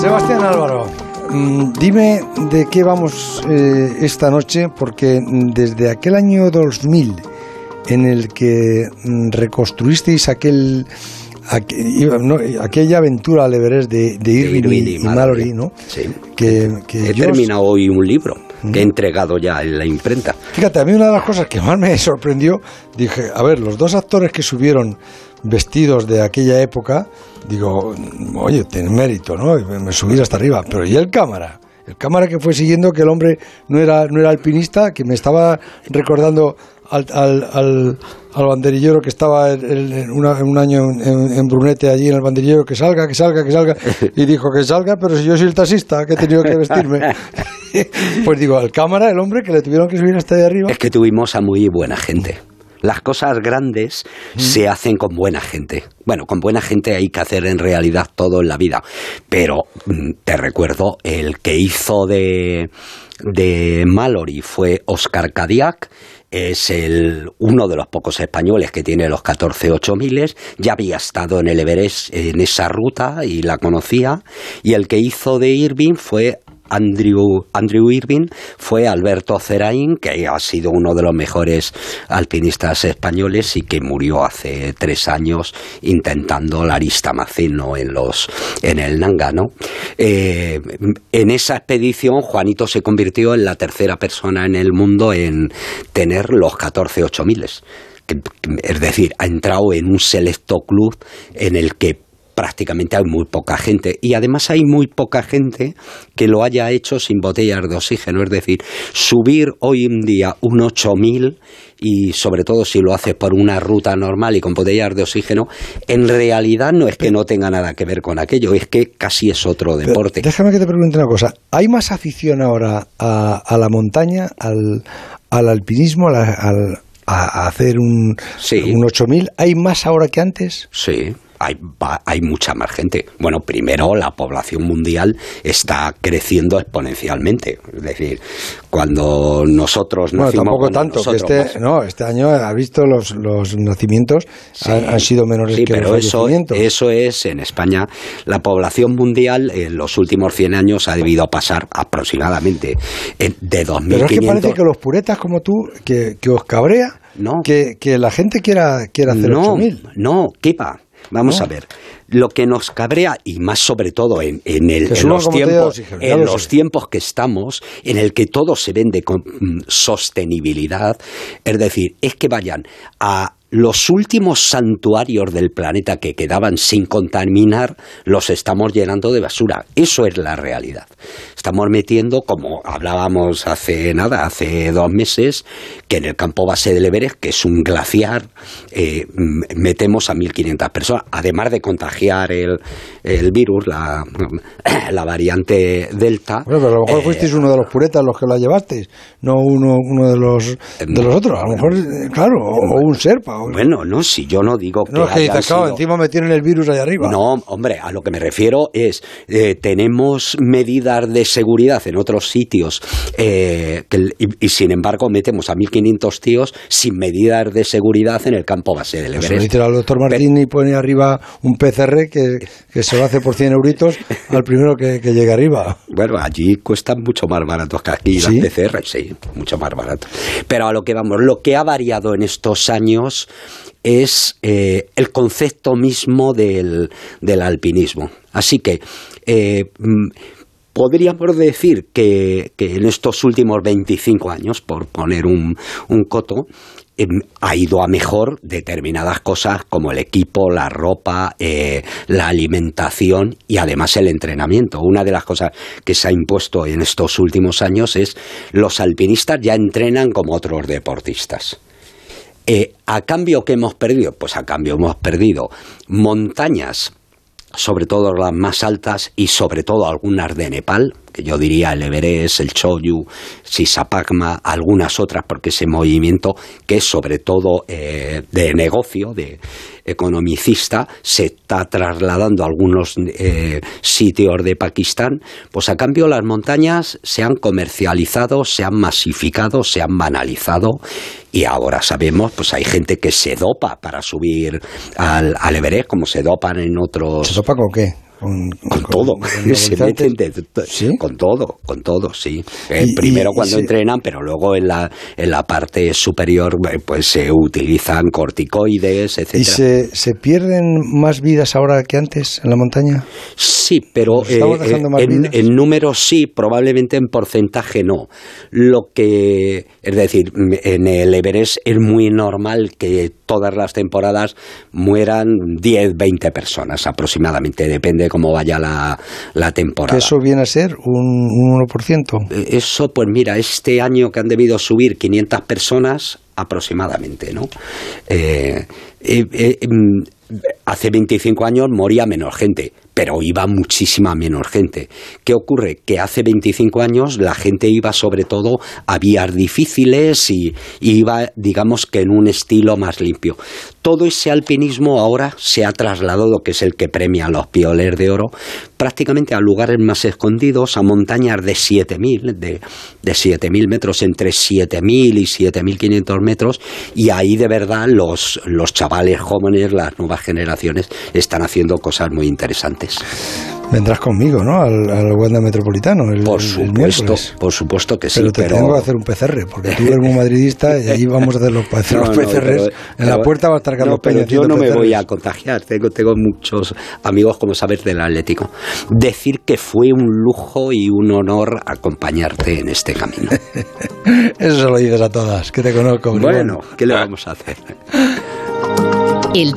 Sebastián Álvaro, mm, dime de qué vamos eh, esta noche, porque desde aquel año 2000 en el que mm, reconstruisteis aquel, aquella aventura al Everest de, Irving, y, Mallory, ¿no? Sí. Que, he terminado hoy un libro que he entregado ya en la imprenta. Fíjate, a mí una de las cosas que más me sorprendió, dije, a ver, los dos actores que subieron vestidos de aquella época, digo, oye, tiene mérito, ¿no? Me subí hasta arriba, pero ¿y el cámara? El cámara que fue siguiendo que el hombre no era, no era alpinista, que me estaba recordando al, al, al, banderillero que estaba en, un año en, Brunete allí en el banderillero, que salga, que salga, que salga, y dijo que salga, pero si yo soy el taxista, que he tenido que vestirme. pues digo, al cámara, el hombre que le tuvieron que subir hasta ahí arriba. Es que tuvimos a muy buena gente. Las cosas grandes se hacen con buena gente. Bueno, con buena gente hay que hacer en realidad todo en la vida. Pero mm, te recuerdo, el que hizo de, de Mallory fue Oscar Cadillac es el, uno de los pocos españoles que tiene los 14 miles. Ya había estado en el Everest en esa ruta y la conocía, y el que hizo de Irving fue Andrew, Andrew Irving fue Alberto Ceraín, que ha sido uno de los mejores alpinistas españoles y que murió hace tres años intentando la aristamaceno en, los, en el Nangano. Eh, en esa expedición, Juanito se convirtió en la tercera persona en el mundo en tener los 14 miles Es decir, ha entrado en un selecto club en el que prácticamente hay muy poca gente. Y además hay muy poca gente que lo haya hecho sin botellas de oxígeno. Es decir, subir hoy en día un 8000 y sobre todo si lo haces por una ruta normal y con botellas de oxígeno, en realidad no es que no tenga nada que ver con aquello, es que casi es otro deporte. déjame que te pregunte una cosa. ¿Hay más afición ahora a, la montaña, al, alpinismo, al, a hacer un, un 8000? ¿Hay más ahora que antes? Sí hay, hay mucha más gente. Bueno, primero la población mundial está creciendo exponencialmente. Es decir, cuando nosotros bueno, tampoco tanto, que este, no, este año ha visto los, los nacimientos han, sido menores que pero los eso, eso es, en España, la población mundial en los últimos 100 años ha debido pasar aproximadamente de 2.500... Pero es que parece que los puretas como tú, que, que os cabrea no. que, que la gente quiera, quiera hacer no, 8.000. No, va Vamos a ver. Lo que nos cabrea, y más sobre todo en, el, los tiempos, en los tiempos que estamos, en el que todo se vende con mm, sostenibilidad, es decir, es que vayan a los últimos santuarios del planeta que quedaban sin contaminar los estamos llenando de basura. Eso es la realidad. Estamos metiendo, como hablábamos hace nada, hace dos meses, que en el campo base del Everest, que es un glaciar, eh, metemos a 1.500 personas, además de contagiar el, el virus, la, la, variante Delta. Bueno, pero a lo mejor eh, fuisteis uno de los puretas los que la llevasteis, no uno, uno de, los, de los otros. A lo mejor, claro, o, un serpa. Bueno, no, si yo no digo que. No, es que sido... encima me tienen el virus ahí arriba. No, hombre, a lo que me refiero es: eh, tenemos medidas de seguridad en otros sitios eh, y, sin embargo metemos a 1.500 tíos sin medidas de seguridad en el campo base del pues Everest. el doctor Martín y pone arriba un PCR que, que, se lo hace por 100 euritos al primero que, que llegue arriba. Bueno, allí cuestan mucho más baratos que aquí las PCR, sí, mucho más barato. Pero a lo que vamos, lo que ha variado en estos años es eh, el concepto mismo del, del, alpinismo. Así que eh, mm, podríamos decir que, que, en estos últimos 25 años, por poner un, un coto, ha ido a mejor determinadas cosas como el equipo, la ropa, eh, la alimentación y además el entrenamiento. Una de las cosas que se ha impuesto en estos últimos años es los alpinistas ya entrenan como otros deportistas. Eh, ¿A cambio qué hemos perdido? Pues a cambio hemos perdido montañas, sobre todo las más altas y sobre todo algunas de Nepal, yo diría el Everest, el Choyu, Sisapagma, algunas otras, porque ese movimiento que es sobre todo eh, de negocio, de economicista, se está trasladando a algunos eh, sitios de Pakistán, pues a cambio las montañas se han comercializado, se han masificado, se han banalizado y ahora sabemos, pues hay gente que se dopa para subir al, al Everest, como se dopan en otros... ¿Se dopa con qué? Con, todo, se meten con todo, con todo, sí. Eh, primero cuando entrenan, pero luego en la, en la parte superior eh, pues se utilizan corticoides, etc. ¿Y se, se pierden más vidas ahora que antes en la montaña? Sí, pero eh, en, en números sí, probablemente en porcentaje no. Lo que, es decir, en el Everest es muy normal que todas las temporadas mueran 10, 20 personas aproximadamente, depende cómo vaya la, la temporada. ¿Eso viene a ser un, 1%? Eh, eso, pues mira, este año que han debido subir 500 personas aproximadamente, ¿no? Eh, eh, mm, hace 25 años moría menos gente, pero iba muchísima menos gente. ¿Qué ocurre? Que hace 25 años la gente iba sobre todo a vías difíciles y, iba, digamos que en un estilo más limpio. Todo ese alpinismo ahora se ha trasladado, que es el que premia a los pioles de oro, prácticamente a lugares más escondidos, a montañas de 7.000, de, de 7.000 metros, entre 7.000 y 7.500 metros, y ahí de verdad los, los chavales jóvenes, las nuevas generaciones, están haciendo cosas muy interesantes. Vendrás conmigo, ¿no? Al, al Wanda Metropolitano. El, por supuesto, por supuesto que sí. Pero te tengo que hacer un PCR, porque tú eres muy madridista y ahí vamos a hacer los, PCRs. en la puerta va a estar Carlos Peña. Yo no me voy a contagiar. Tengo, tengo muchos amigos, como sabes, del Atlético. Decir que fue un lujo y un honor acompañarte en este camino. Eso se lo dices a todas, que te conozco. Bueno, ¿qué le vamos a hacer? El